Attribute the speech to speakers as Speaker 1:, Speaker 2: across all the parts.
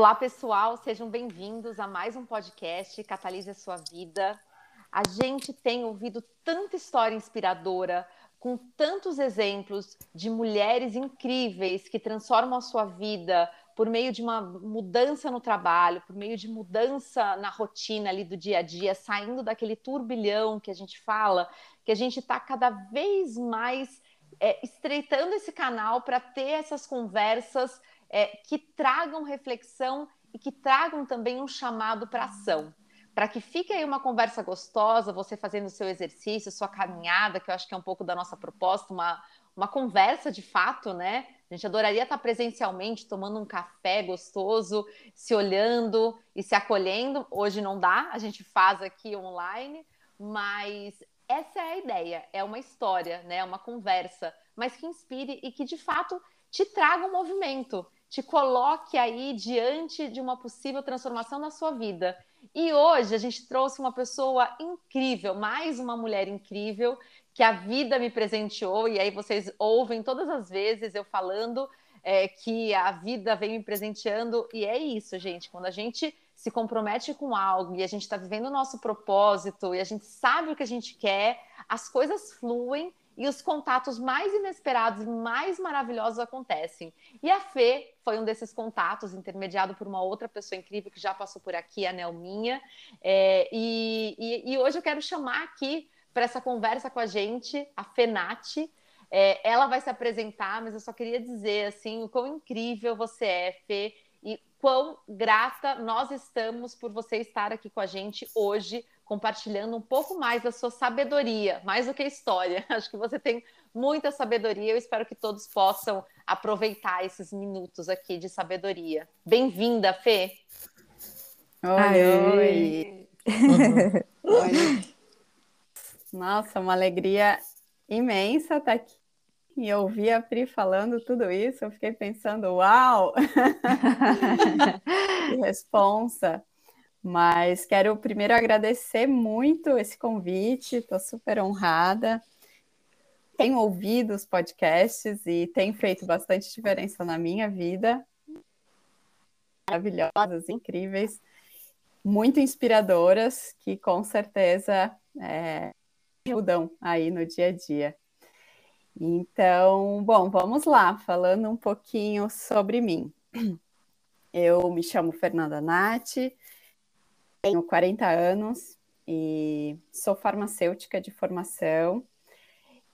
Speaker 1: Olá, pessoal, sejam bem-vindos a mais um podcast Catalise a Sua Vida. A gente tem ouvido tanta história inspiradora, com tantos exemplos de mulheres incríveis que transformam a sua vida por meio de uma mudança no trabalho, por meio de mudança na rotina ali do dia a dia, saindo daquele turbilhão que a gente fala, que a gente está cada vez mais é, estreitando esse canal para ter essas conversas é, que tragam reflexão e que tragam também um chamado para ação. Para que fique aí uma conversa gostosa, você fazendo seu exercício, sua caminhada, que eu acho que é um pouco da nossa proposta, uma, uma conversa de fato, né? A gente adoraria estar presencialmente, tomando um café gostoso, se olhando e se acolhendo. Hoje não dá, a gente faz aqui online, mas essa é a ideia, é uma história, né? Uma conversa, mas que inspire e que de fato te traga um movimento te coloque aí diante de uma possível transformação na sua vida. E hoje a gente trouxe uma pessoa incrível, mais uma mulher incrível que a vida me presenteou, e aí vocês ouvem todas as vezes eu falando é, que a vida vem me presenteando, e é isso, gente. Quando a gente se compromete com algo e a gente está vivendo o nosso propósito e a gente sabe o que a gente quer, as coisas fluem e os contatos mais inesperados mais maravilhosos acontecem. E a Fê foi um desses contatos, intermediado por uma outra pessoa incrível que já passou por aqui, a Nelminha. É, e, e, e, hoje eu quero chamar aqui para essa conversa com a gente a Fenati. É, ela vai se apresentar, mas eu só queria dizer assim o quão incrível você é, Fê, e quão grata nós estamos por você estar aqui com a gente hoje compartilhando um pouco mais da sua sabedoria, mais do que história. Acho que você tem muita sabedoria. Eu espero que todos possam aproveitar esses minutos aqui de sabedoria. Bem-vinda, Fê.
Speaker 2: Oi. Oi. Oi. Nossa, uma alegria imensa estar aqui e ouvir a Pri falando tudo isso. Eu fiquei pensando, uau! que responsa! Mas quero primeiro agradecer muito esse convite, estou super honrada. Tenho ouvido os podcasts e tem feito bastante diferença na minha vida. Maravilhosas, incríveis, muito inspiradoras, que com certeza é, ajudam aí no dia a dia. Então, bom, vamos lá, falando um pouquinho sobre mim. Eu me chamo Fernanda Nati, tenho 40 anos e sou farmacêutica de formação.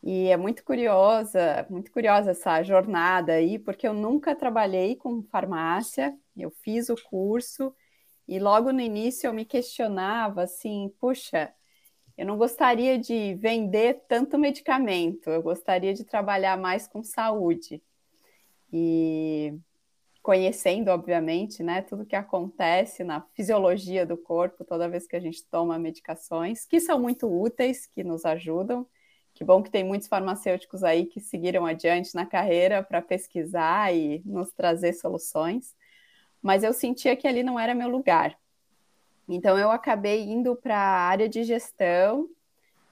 Speaker 2: E é muito curiosa, muito curiosa essa jornada aí, porque eu nunca trabalhei com farmácia, eu fiz o curso e logo no início eu me questionava assim, puxa, eu não gostaria de vender tanto medicamento, eu gostaria de trabalhar mais com saúde. E conhecendo, obviamente, né, tudo que acontece na fisiologia do corpo toda vez que a gente toma medicações, que são muito úteis, que nos ajudam. Que bom que tem muitos farmacêuticos aí que seguiram adiante na carreira para pesquisar e nos trazer soluções. Mas eu sentia que ali não era meu lugar. Então eu acabei indo para a área de gestão.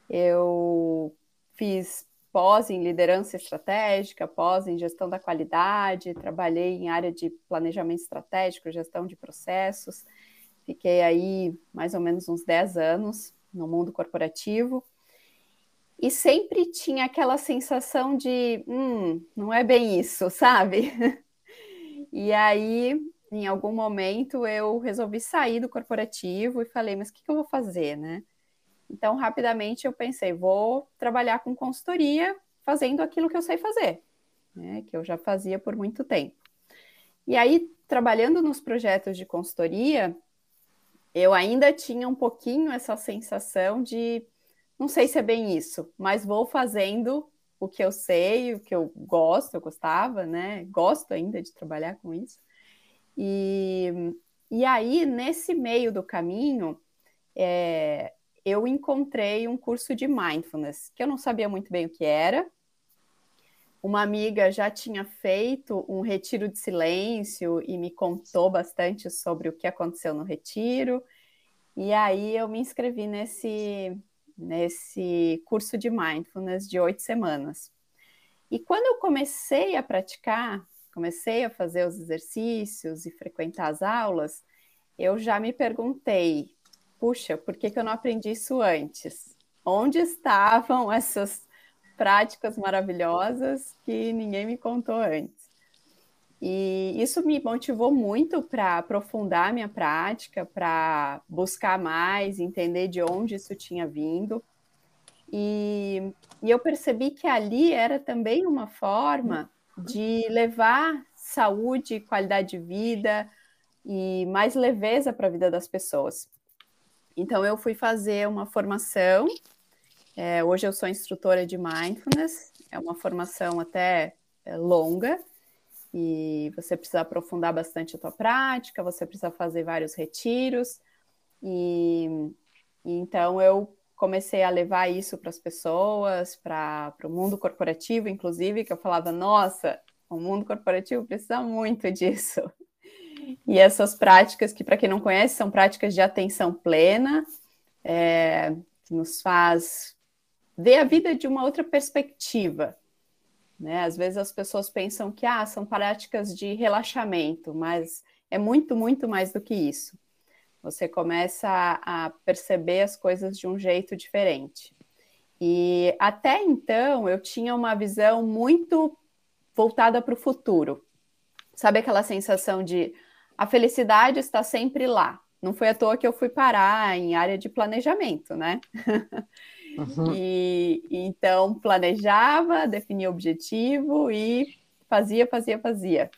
Speaker 2: Eu fiz pós em liderança estratégica, pós em gestão da qualidade, trabalhei em área de planejamento estratégico, gestão de processos. Fiquei aí mais ou menos uns 10 anos no mundo corporativo. E sempre tinha aquela sensação de, hum, não é bem isso, sabe? e aí, em algum momento, eu resolvi sair do corporativo e falei, mas o que, que eu vou fazer, né? Então, rapidamente eu pensei, vou trabalhar com consultoria, fazendo aquilo que eu sei fazer, né, que eu já fazia por muito tempo. E aí, trabalhando nos projetos de consultoria, eu ainda tinha um pouquinho essa sensação de não sei se é bem isso, mas vou fazendo o que eu sei, o que eu gosto, eu gostava, né? Gosto ainda de trabalhar com isso. E, e aí, nesse meio do caminho, é, eu encontrei um curso de mindfulness, que eu não sabia muito bem o que era. Uma amiga já tinha feito um retiro de silêncio e me contou bastante sobre o que aconteceu no retiro. E aí eu me inscrevi nesse, nesse curso de mindfulness de oito semanas. E quando eu comecei a praticar, comecei a fazer os exercícios e frequentar as aulas, eu já me perguntei, puxa, por que, que eu não aprendi isso antes? Onde estavam essas práticas maravilhosas que ninguém me contou antes? E isso me motivou muito para aprofundar minha prática, para buscar mais, entender de onde isso tinha vindo. E, e eu percebi que ali era também uma forma de levar saúde, qualidade de vida e mais leveza para a vida das pessoas. Então, eu fui fazer uma formação. É, hoje eu sou instrutora de mindfulness, é uma formação até é, longa, e você precisa aprofundar bastante a tua prática, você precisa fazer vários retiros, e, e então eu comecei a levar isso para as pessoas, para o mundo corporativo, inclusive, que eu falava, nossa, o mundo corporativo precisa muito disso. E essas práticas, que para quem não conhece, são práticas de atenção plena, é, que nos faz ver a vida de uma outra perspectiva. Né? Às vezes as pessoas pensam que ah, são práticas de relaxamento, mas é muito, muito mais do que isso. Você começa a, a perceber as coisas de um jeito diferente. E até então eu tinha uma visão muito voltada para o futuro. Sabe aquela sensação de a felicidade está sempre lá. Não foi à toa que eu fui parar em área de planejamento, né? Uhum. E então planejava, definia objetivo e fazia, fazia, fazia.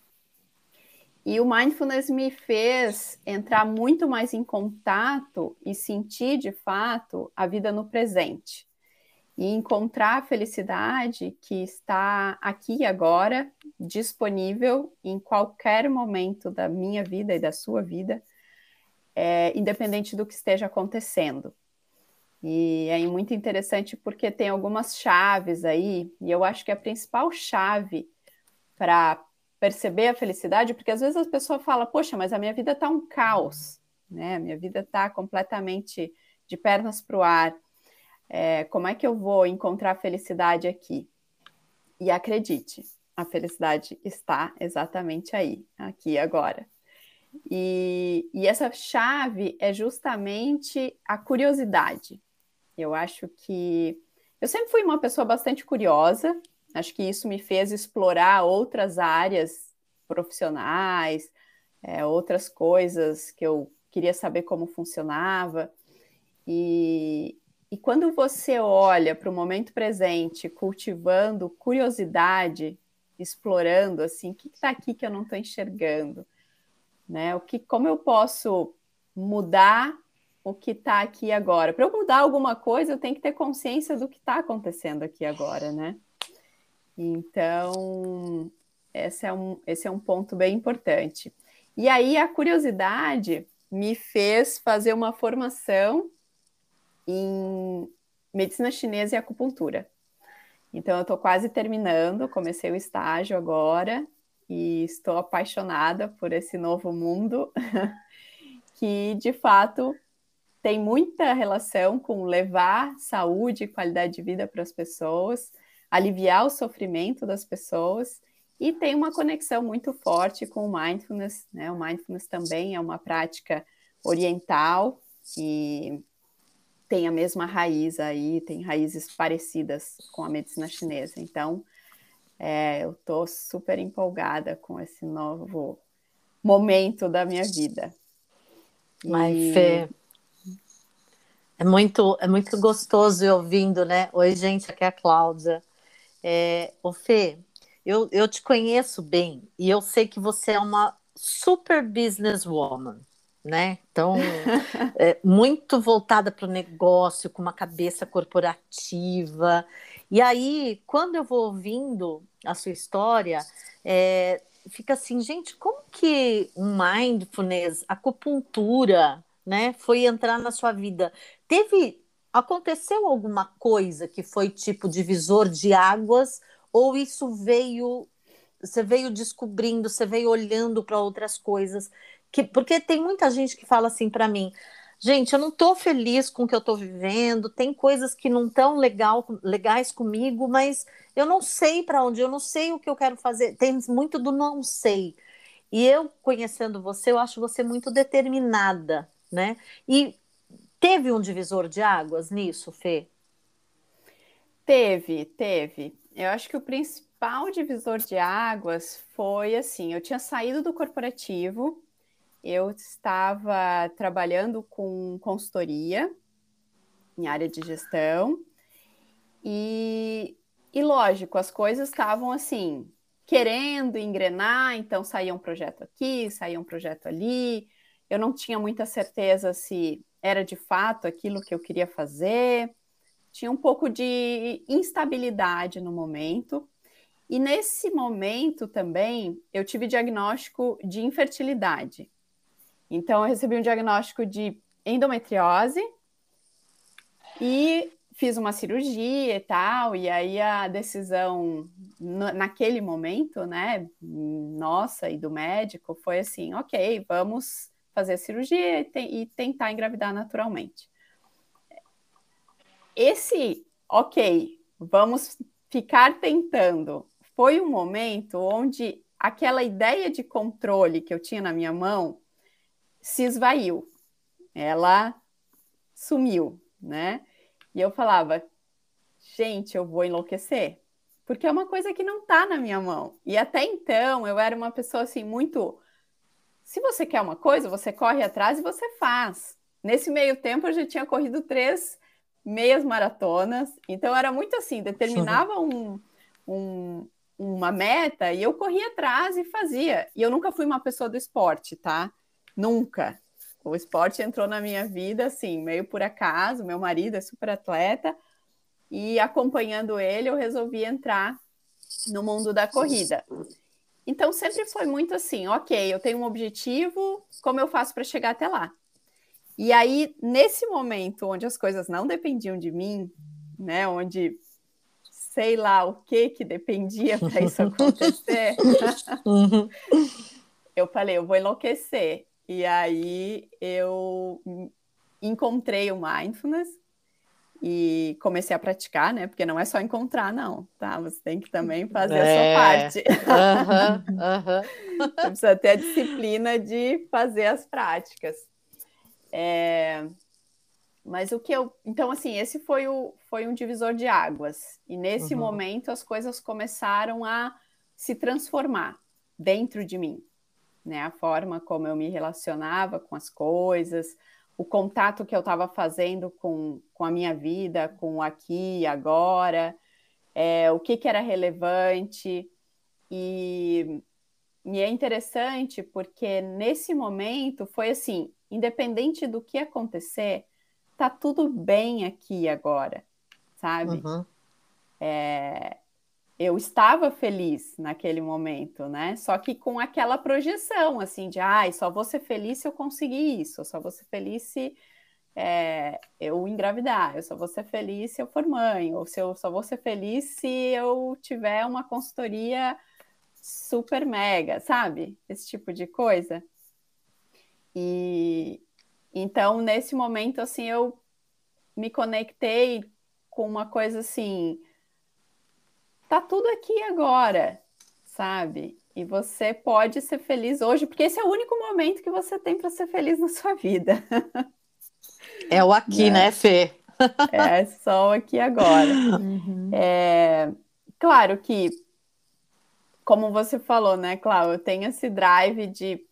Speaker 2: E o mindfulness me fez entrar muito mais em contato e sentir de fato a vida no presente e encontrar a felicidade que está aqui agora, disponível em qualquer momento da minha vida e da sua vida, é, independente do que esteja acontecendo. E é muito interessante porque tem algumas chaves aí, e eu acho que a principal chave para perceber a felicidade, porque às vezes a pessoa fala, poxa, mas a minha vida está um caos, né? A minha vida está completamente de pernas para o ar é, como é que eu vou encontrar felicidade aqui? E acredite, a felicidade está exatamente aí, aqui agora. E, e essa chave é justamente a curiosidade. Eu acho que eu sempre fui uma pessoa bastante curiosa, acho que isso me fez explorar outras áreas profissionais, é, outras coisas que eu queria saber como funcionava. E, e quando você olha para o momento presente, cultivando curiosidade, explorando assim, o que está aqui que eu não estou enxergando, né? O que, como eu posso mudar o que está aqui agora? Para eu mudar alguma coisa, eu tenho que ter consciência do que está acontecendo aqui agora, né? Então, esse é, um, esse é um ponto bem importante. E aí, a curiosidade me fez fazer uma formação em medicina chinesa e acupuntura. Então, eu estou quase terminando, comecei o estágio agora e estou apaixonada por esse novo mundo que, de fato, tem muita relação com levar saúde e qualidade de vida para as pessoas, aliviar o sofrimento das pessoas e tem uma conexão muito forte com o mindfulness. Né? O mindfulness também é uma prática oriental e tem a mesma raiz aí, tem raízes parecidas com a medicina chinesa. Então, é, eu estou super empolgada com esse novo momento da minha vida.
Speaker 3: Mas, e... Fê, é muito, é muito gostoso ir ouvindo, né? Oi, gente, aqui é a Cláudia. É, ô Fê, eu, eu te conheço bem e eu sei que você é uma super businesswoman né? Então, é, muito voltada para o negócio, com uma cabeça corporativa. E aí, quando eu vou ouvindo a sua história, é, fica assim, gente, como que um mindfulness, acupuntura, né, foi entrar na sua vida? Teve, aconteceu alguma coisa que foi tipo divisor de águas, ou isso veio, você veio descobrindo, você veio olhando para outras coisas? Que, porque tem muita gente que fala assim para mim: gente, eu não estou feliz com o que eu estou vivendo, tem coisas que não estão legal, legais comigo, mas eu não sei para onde, eu não sei o que eu quero fazer. Tem muito do não sei. E eu, conhecendo você, eu acho você muito determinada, né? E teve um divisor de águas nisso, Fê?
Speaker 2: Teve, teve. Eu acho que o principal divisor de águas foi assim: eu tinha saído do corporativo, eu estava trabalhando com consultoria em área de gestão, e, e lógico, as coisas estavam assim, querendo engrenar, então saía um projeto aqui, saía um projeto ali. Eu não tinha muita certeza se era de fato aquilo que eu queria fazer tinha um pouco de instabilidade no momento. E nesse momento também eu tive diagnóstico de infertilidade. Então eu recebi um diagnóstico de endometriose e fiz uma cirurgia e tal, e aí a decisão naquele momento, né, nossa e do médico foi assim, ok, vamos fazer a cirurgia e, te e tentar engravidar naturalmente esse, ok, vamos ficar tentando, foi um momento onde aquela ideia de controle que eu tinha na minha mão se esvaiu, ela sumiu, né? E eu falava, gente, eu vou enlouquecer, porque é uma coisa que não tá na minha mão. E até então eu era uma pessoa assim muito. Se você quer uma coisa, você corre atrás e você faz. Nesse meio tempo eu já tinha corrido três meias maratonas. Então era muito assim, determinava um, um, uma meta e eu corria atrás e fazia. E eu nunca fui uma pessoa do esporte, tá? Nunca. O esporte entrou na minha vida assim, meio por acaso. Meu marido é super atleta e acompanhando ele eu resolvi entrar no mundo da corrida. Então sempre foi muito assim, ok, eu tenho um objetivo, como eu faço para chegar até lá? E aí, nesse momento onde as coisas não dependiam de mim, né, onde sei lá o que que dependia para isso acontecer, uhum. eu falei, eu vou enlouquecer. E aí eu encontrei o mindfulness e comecei a praticar, né? Porque não é só encontrar, não, tá? Você tem que também fazer é. a sua parte. Uhum, uhum. Você precisa ter a disciplina de fazer as práticas. É... Mas o que eu. Então, assim, esse foi, o, foi um divisor de águas. E nesse uhum. momento as coisas começaram a se transformar dentro de mim. Né? A forma como eu me relacionava com as coisas, o contato que eu estava fazendo com, com a minha vida, com o aqui e agora, é, o que, que era relevante. E, e é interessante porque nesse momento foi assim: independente do que acontecer, tá tudo bem aqui agora, sabe? Uhum. É, eu estava feliz naquele momento, né? Só que com aquela projeção, assim, de, ai, só vou ser feliz se eu conseguir isso, só vou ser feliz se é, eu engravidar, eu só vou ser feliz se eu for mãe, ou se eu só vou ser feliz se eu tiver uma consultoria super mega, sabe? Esse tipo de coisa. E então, nesse momento, assim, eu me conectei com uma coisa assim, tá tudo aqui agora, sabe? E você pode ser feliz hoje, porque esse é o único momento que você tem para ser feliz na sua vida.
Speaker 3: É o aqui, né, né Fê?
Speaker 2: É só o aqui agora. Uhum. É, claro que, como você falou, né, Cláudia, eu tenho esse drive de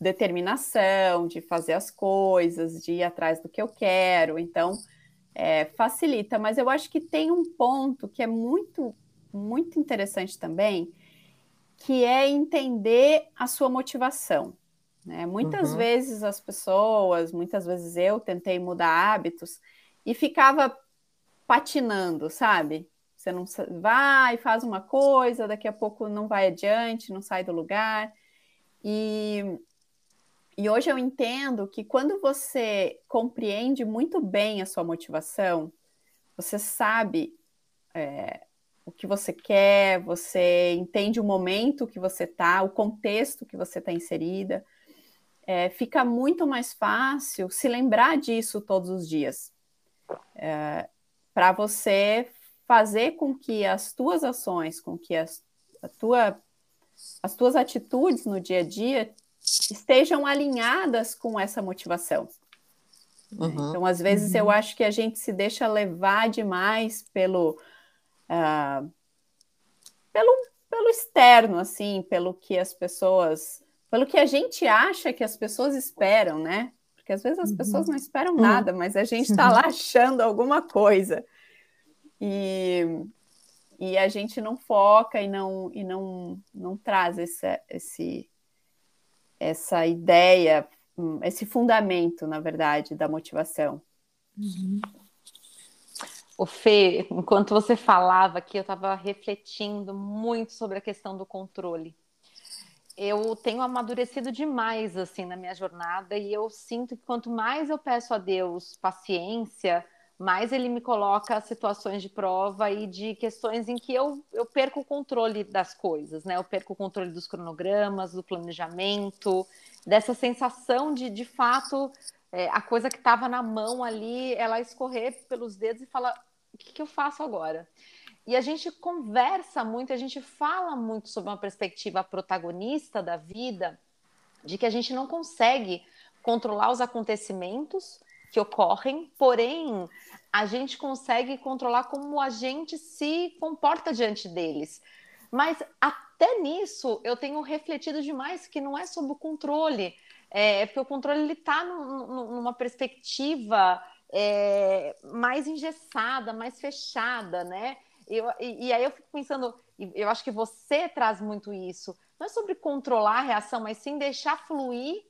Speaker 2: determinação, de fazer as coisas, de ir atrás do que eu quero. Então, é, facilita. Mas eu acho que tem um ponto que é muito, muito interessante também, que é entender a sua motivação. Né? Muitas uhum. vezes as pessoas, muitas vezes eu tentei mudar hábitos e ficava patinando, sabe? Você não vai, faz uma coisa, daqui a pouco não vai adiante, não sai do lugar. E, e hoje eu entendo que quando você compreende muito bem a sua motivação, você sabe é, o que você quer, você entende o momento que você está, o contexto que você está inserida, é, fica muito mais fácil se lembrar disso todos os dias. É, Para você fazer com que as tuas ações, com que as, a tua, as tuas atitudes no dia a dia estejam alinhadas com essa motivação. Uhum. Então, às vezes, uhum. eu acho que a gente se deixa levar demais pelo, uh, pelo, pelo externo, assim, pelo que as pessoas pelo que a gente acha que as pessoas esperam, né? Porque às vezes as uhum. pessoas não esperam uhum. nada, mas a gente está lá achando alguma coisa. E, e a gente não foca e não, e não, não traz esse, esse, essa ideia, hum, esse fundamento, na verdade, da motivação.
Speaker 1: Uhum. O Fê, enquanto você falava aqui, eu estava refletindo muito sobre a questão do controle eu tenho amadurecido demais assim na minha jornada e eu sinto que quanto mais eu peço a Deus paciência, mais ele me coloca situações de prova e de questões em que eu, eu perco o controle das coisas, né? Eu perco o controle dos cronogramas, do planejamento, dessa sensação de, de fato, é, a coisa que estava na mão ali, ela escorrer pelos dedos e falar: o que, que eu faço agora? E a gente conversa muito, a gente fala muito sobre uma perspectiva protagonista da vida, de que a gente não consegue controlar os acontecimentos que ocorrem, porém a gente consegue controlar como a gente se comporta diante deles. Mas até nisso eu tenho refletido demais que não é sobre o controle, é porque o controle está numa perspectiva é, mais engessada, mais fechada, né? Eu, e, e, aí eu fico pensando, eu acho que você traz muito isso. Não é sobre controlar a reação, mas sim deixar fluir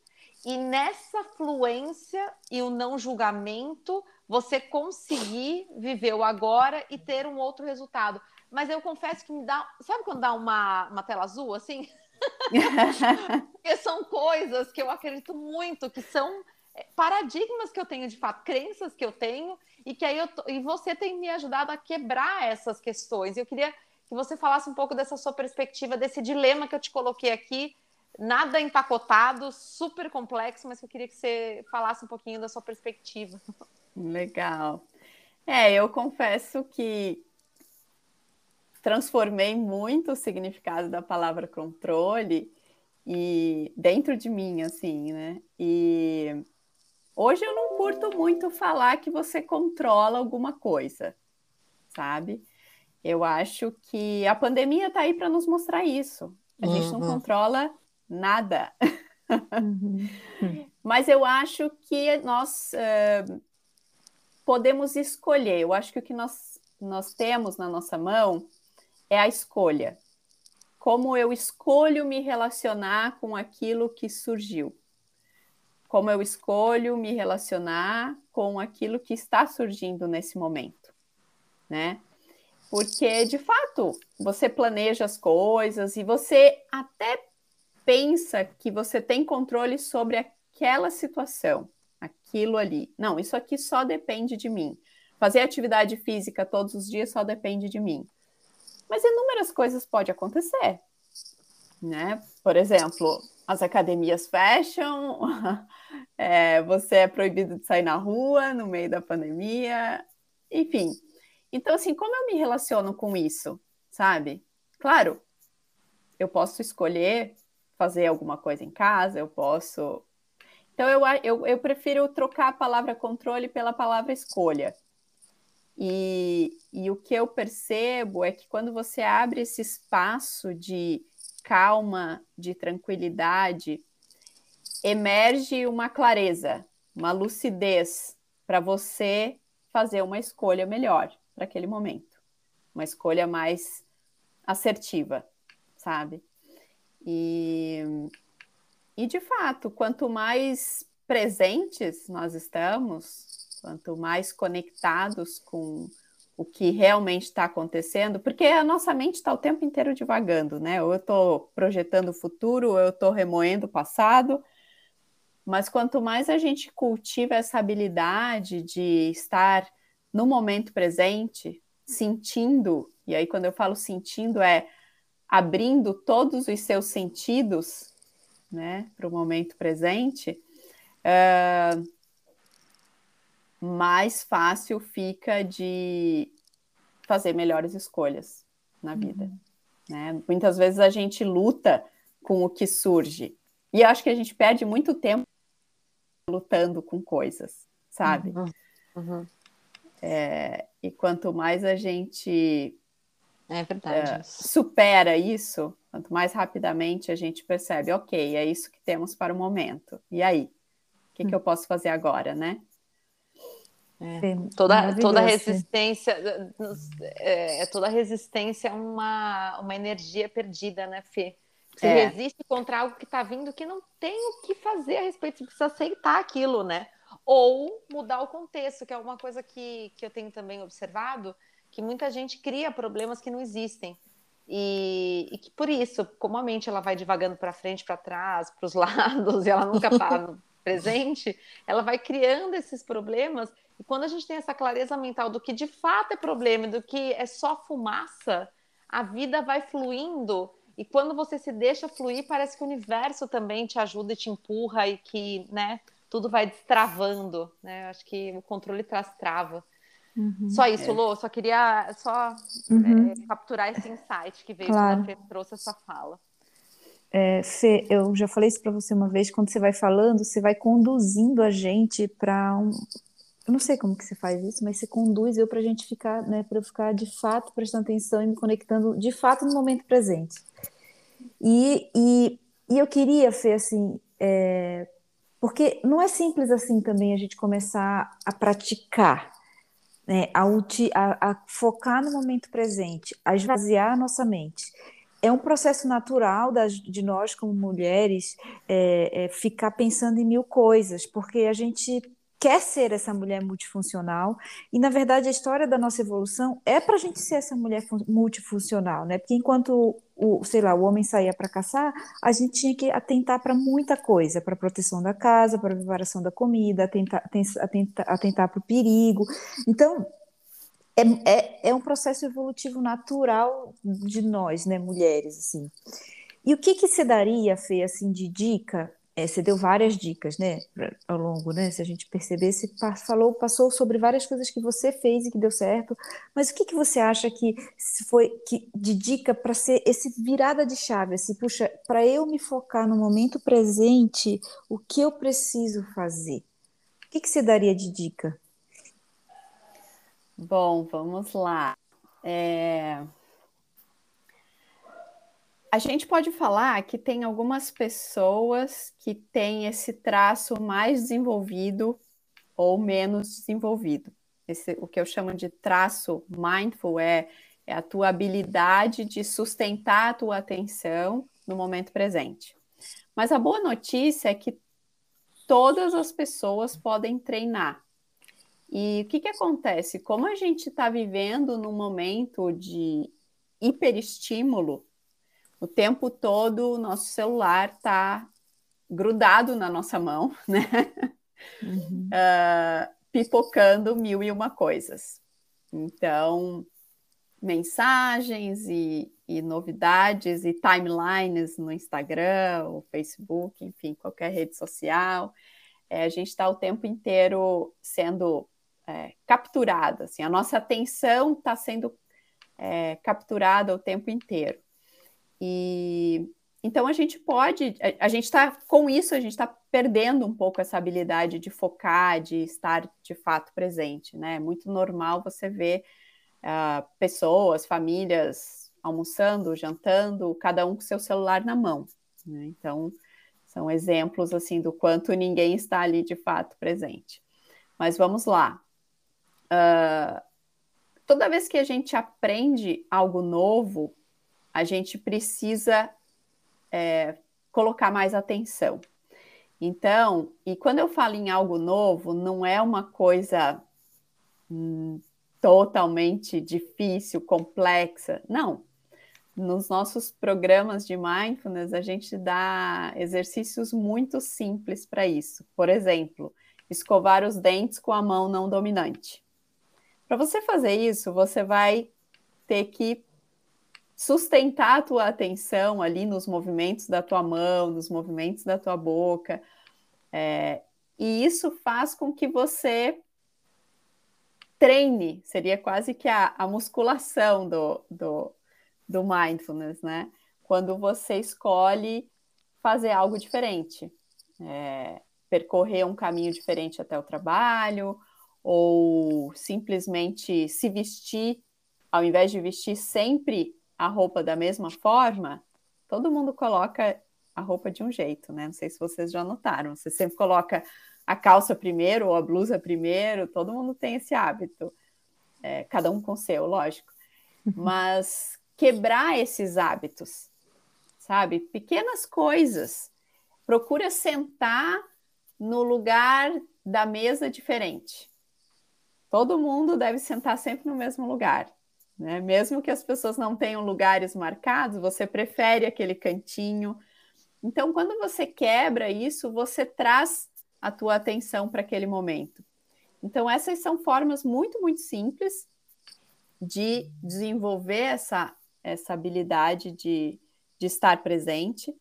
Speaker 1: e nessa fluência e o não julgamento, você conseguir viver o agora e ter um outro resultado. Mas eu confesso que me dá. Sabe quando dá uma, uma tela azul assim? Porque são coisas que eu acredito muito, que são é, paradigmas que eu tenho de fato, crenças que eu tenho e que aí eu e você tem me ajudado a quebrar essas questões. Eu queria que você falasse um pouco dessa sua perspectiva, desse dilema que eu te coloquei aqui, nada empacotado, super complexo, mas eu queria que você falasse um pouquinho da sua perspectiva.
Speaker 2: Legal. É, eu confesso que transformei muito o significado da palavra controle e dentro de mim, assim, né? E Hoje eu não curto muito falar que você controla alguma coisa, sabe? Eu acho que a pandemia está aí para nos mostrar isso. A uhum. gente não uhum. controla nada. Uhum. Mas eu acho que nós uh, podemos escolher. Eu acho que o que nós, nós temos na nossa mão é a escolha. Como eu escolho me relacionar com aquilo que surgiu como eu escolho me relacionar com aquilo que está surgindo nesse momento, né? Porque, de fato, você planeja as coisas e você até pensa que você tem controle sobre aquela situação, aquilo ali. Não, isso aqui só depende de mim. Fazer atividade física todos os dias só depende de mim. Mas inúmeras coisas podem acontecer, né? Por exemplo, as academias fecham, é, você é proibido de sair na rua no meio da pandemia, enfim. Então, assim, como eu me relaciono com isso, sabe? Claro, eu posso escolher fazer alguma coisa em casa, eu posso. Então, eu, eu, eu prefiro trocar a palavra controle pela palavra escolha. E, e o que eu percebo é que quando você abre esse espaço de calma, de tranquilidade, emerge uma clareza, uma lucidez para você fazer uma escolha melhor para aquele momento, uma escolha mais assertiva, sabe? E, e de fato, quanto mais presentes nós estamos, quanto mais conectados com o que realmente está acontecendo, porque a nossa mente está o tempo inteiro divagando, né? Ou eu estou projetando o futuro, ou eu estou remoendo o passado. Mas quanto mais a gente cultiva essa habilidade de estar no momento presente, sentindo, e aí quando eu falo sentindo é abrindo todos os seus sentidos, né, para o momento presente, uh, mais fácil fica de fazer melhores escolhas na vida. Uhum. Né? Muitas vezes a gente luta com o que surge. E acho que a gente perde muito tempo lutando com coisas, sabe? Uhum. Uhum. É, e quanto mais a gente
Speaker 1: é.
Speaker 2: É, supera isso, quanto mais rapidamente a gente percebe, ok, é isso que temos para o momento. E aí? O que, hum. que eu posso fazer agora, né?
Speaker 1: É, toda, toda resistência é, é, toda resistência é uma, uma energia perdida, né, Fê? Você é. resiste contra algo que está vindo que não tem o que fazer a respeito, você precisa aceitar aquilo, né? Ou mudar o contexto, que é uma coisa que, que eu tenho também observado, que muita gente cria problemas que não existem. E, e que por isso, como a mente ela vai divagando para frente, para trás, para os lados, e ela nunca no presente, ela vai criando esses problemas. E quando a gente tem essa clareza mental do que de fato é problema, do que é só fumaça, a vida vai fluindo. E quando você se deixa fluir, parece que o universo também te ajuda e te empurra e que, né, tudo vai destravando, né? Acho que o controle traz trava. Uhum, só isso, é. Lô, só queria só uhum. é, capturar esse insight que veio claro. quando você trouxe essa fala.
Speaker 4: É, Fê, eu já falei isso para você uma vez, quando você vai falando, você vai conduzindo a gente para um. Eu não sei como que você faz isso, mas você conduz eu para a gente ficar, né, para eu ficar de fato prestando atenção e me conectando de fato no momento presente. E, e, e eu queria, Fê, assim, é, porque não é simples assim também a gente começar a praticar né, a, a, a, focar no momento presente, a esvaziar a nossa mente. É um processo natural das, de nós, como mulheres, é, é, ficar pensando em mil coisas, porque a gente quer ser essa mulher multifuncional, e na verdade a história da nossa evolução é para a gente ser essa mulher multifuncional, né? Porque enquanto o, sei lá, o homem saía para caçar, a gente tinha que atentar para muita coisa, para proteção da casa, para preparação da comida, atentar, atentar para o perigo. Então, é, é, é um processo evolutivo natural de nós, né, mulheres, assim. E o que que se daria, Fê, assim, de dica é, você deu várias dicas, né, ao longo, né, se a gente perceber, você falou, passou sobre várias coisas que você fez e que deu certo, mas o que, que você acha que foi que, de dica para ser esse virada de chave, assim, puxa, para eu me focar no momento presente, o que eu preciso fazer? O que, que você daria de dica?
Speaker 2: Bom, vamos lá. É... A gente pode falar que tem algumas pessoas que têm esse traço mais desenvolvido ou menos desenvolvido. Esse, o que eu chamo de traço mindful é, é a tua habilidade de sustentar a tua atenção no momento presente. Mas a boa notícia é que todas as pessoas podem treinar. E o que, que acontece? Como a gente está vivendo num momento de hiperestímulo, o tempo todo o nosso celular está grudado na nossa mão, né? Uhum. Uh, pipocando mil e uma coisas. Então, mensagens e, e, novidades e timelines no Instagram, o Facebook, enfim, qualquer rede social. É, a gente está o tempo inteiro sendo é, capturada, assim, a nossa atenção está sendo é, capturada o tempo inteiro. E então a gente pode, a, a gente está com isso, a gente está perdendo um pouco essa habilidade de focar, de estar de fato presente, né? É muito normal você ver uh, pessoas, famílias almoçando, jantando, cada um com seu celular na mão. Né? Então são exemplos assim do quanto ninguém está ali de fato presente. Mas vamos lá. Uh, toda vez que a gente aprende algo novo, a gente precisa é, colocar mais atenção. Então, e quando eu falo em algo novo, não é uma coisa hum, totalmente difícil, complexa. Não. Nos nossos programas de mindfulness, a gente dá exercícios muito simples para isso. Por exemplo, escovar os dentes com a mão não dominante. Para você fazer isso, você vai ter que sustentar a tua atenção ali nos movimentos da tua mão, nos movimentos da tua boca. É, e isso faz com que você treine, seria quase que a, a musculação do, do, do mindfulness, né? Quando você escolhe fazer algo diferente, é, percorrer um caminho diferente até o trabalho, ou simplesmente se vestir, ao invés de vestir sempre a roupa da mesma forma, todo mundo coloca a roupa de um jeito, né? Não sei se vocês já notaram, você sempre coloca a calça primeiro ou a blusa primeiro, todo mundo tem esse hábito, é, cada um com seu, lógico. Uhum. Mas quebrar esses hábitos, sabe? Pequenas coisas. Procura sentar no lugar da mesa diferente. Todo mundo deve sentar sempre no mesmo lugar. Né? Mesmo que as pessoas não tenham lugares marcados, você prefere aquele cantinho. Então, quando você quebra isso, você traz a tua atenção para aquele momento. Então, essas são formas muito, muito simples de desenvolver essa, essa habilidade de, de estar presente.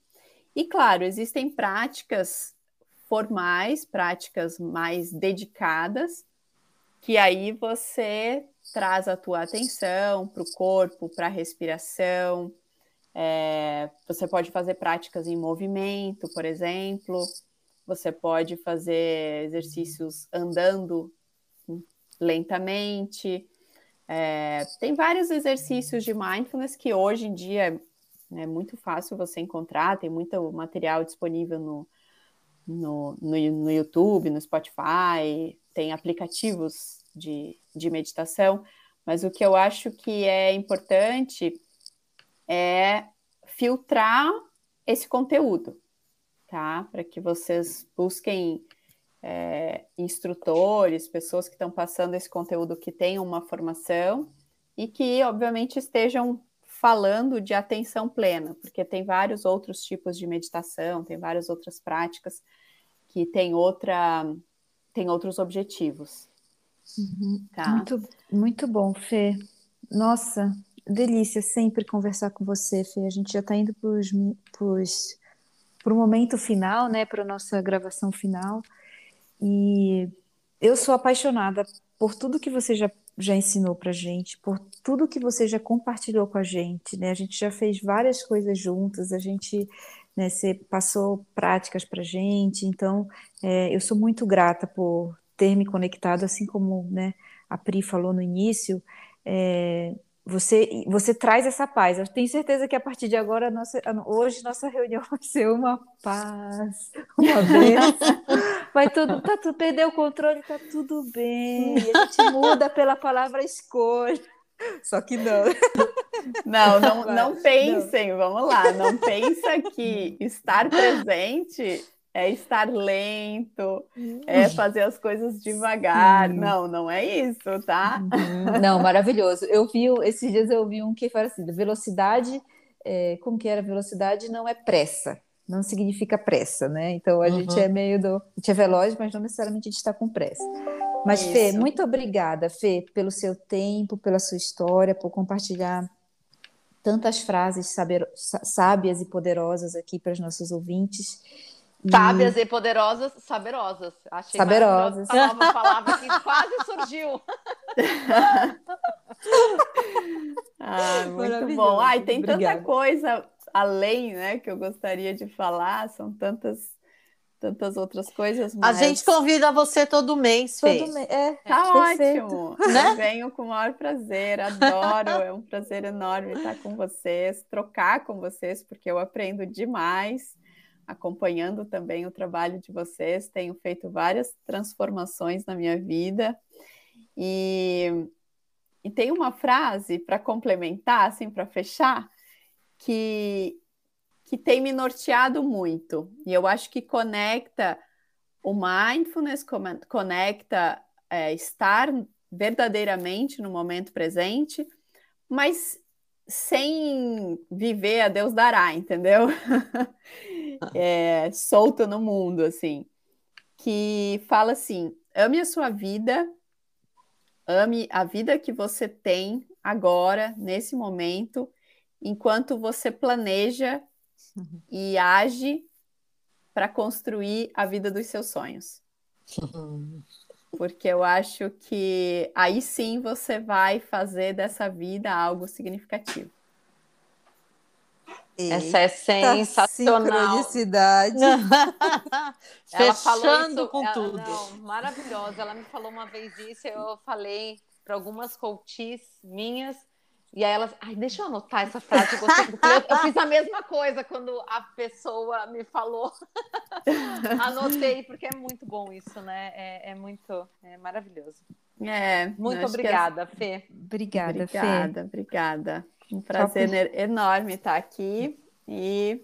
Speaker 2: E, claro, existem práticas formais, práticas mais dedicadas, que aí você traz a tua atenção para o corpo, para a respiração. É, você pode fazer práticas em movimento, por exemplo. Você pode fazer exercícios andando lentamente. É, tem vários exercícios de mindfulness que hoje em dia é muito fácil você encontrar, tem muito material disponível no, no, no, no YouTube, no Spotify, tem aplicativos de, de meditação, mas o que eu acho que é importante é filtrar esse conteúdo tá? Para que vocês busquem é, instrutores, pessoas que estão passando esse conteúdo que tenham uma formação e que, obviamente, estejam falando de atenção plena, porque tem vários outros tipos de meditação, tem várias outras práticas que têm outra, tem outros objetivos.
Speaker 4: Uhum. Tá? Muito, muito bom, Fê. Nossa, delícia sempre conversar com você, Fê. A gente já está indo para o momento final, né, para a nossa gravação final. E eu sou apaixonada por tudo que você já, já ensinou para gente, por tudo que você já compartilhou com a gente, né? A gente já fez várias coisas juntas, a gente, né, você passou práticas para gente, então é, eu sou muito grata por ter me conectado, assim como, né, a Pri falou no início, é, você, você traz essa paz. Eu tenho certeza que a partir de agora, nossa, hoje, nossa reunião vai ser uma paz, uma vez. Vai tudo, tá tudo, perdeu o controle, tá tudo bem. A gente muda pela palavra escolha. Só que não.
Speaker 2: Não, não, não pensem, não. vamos lá, não pensa que estar presente é estar lento, é uhum. fazer as coisas devagar. Sim. Não, não é isso, tá?
Speaker 4: Uhum. Não, maravilhoso. Eu vi, esses dias eu vi um que fala assim, velocidade, é, como que era? Velocidade não é pressa, não significa pressa, né? Então a uhum. gente é meio do, a gente é veloz, mas não necessariamente a gente está com pressa. Mas isso. Fê, muito obrigada, Fê, pelo seu tempo, pela sua história, por compartilhar tantas frases saber, sábias e poderosas aqui para os nossos ouvintes.
Speaker 1: Sábias e poderosas, saberosas. Achei
Speaker 4: saberosas.
Speaker 1: Essa nova palavra que quase surgiu.
Speaker 2: ah, muito bom. Ai, tem Obrigada. tanta coisa além, né, que eu gostaria de falar. São tantas tantas outras coisas.
Speaker 3: Mas... A gente convida você todo mês, Fê. Todo mês.
Speaker 2: É, tá ótimo. Né? Venho com o maior prazer, adoro. é um prazer enorme estar com vocês, trocar com vocês, porque eu aprendo demais acompanhando também o trabalho de vocês, tenho feito várias transformações na minha vida. E, e tem uma frase para complementar, assim, para fechar, que, que tem me norteado muito. E eu acho que conecta o mindfulness, conecta é, estar verdadeiramente no momento presente, mas sem viver a Deus dará, entendeu? é, solto no mundo, assim, que fala assim: ame a sua vida, ame a vida que você tem agora, nesse momento, enquanto você planeja uhum. e age para construir a vida dos seus sonhos. Porque eu acho que aí sim você vai fazer dessa vida algo significativo.
Speaker 1: Eita, Essa é sensacional.
Speaker 3: Sincronicidade.
Speaker 1: ela Fechando com ela, tudo. Não, maravilhosa. Ela me falou uma vez isso, eu falei para algumas coaches minhas, e aí elas, ai, deixa eu anotar essa frase. Eu, eu, eu, fiz a mesma coisa quando a pessoa me falou. Anotei, porque é muito bom isso, né? É, é muito, é maravilhoso.
Speaker 2: É.
Speaker 1: Muito obrigada,
Speaker 2: que...
Speaker 1: Fê.
Speaker 2: Obrigada, Fê. Obrigada, obrigada. Um prazer enorme estar aqui e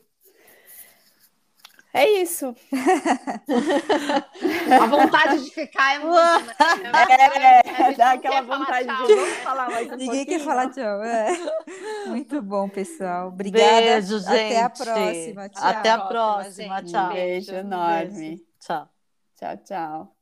Speaker 2: é isso.
Speaker 1: a vontade de ficar é muito. Né?
Speaker 2: É, é, dá aquela vontade de não falar mais um
Speaker 4: Ninguém
Speaker 2: pouquinho.
Speaker 4: quer falar tchau. É. Muito bom, pessoal. Obrigada.
Speaker 3: Beijo, gente.
Speaker 4: Até a próxima. Tchau.
Speaker 3: Até a próxima. Tchau.
Speaker 2: Um beijo enorme.
Speaker 3: Tchau.
Speaker 2: Tchau, tchau.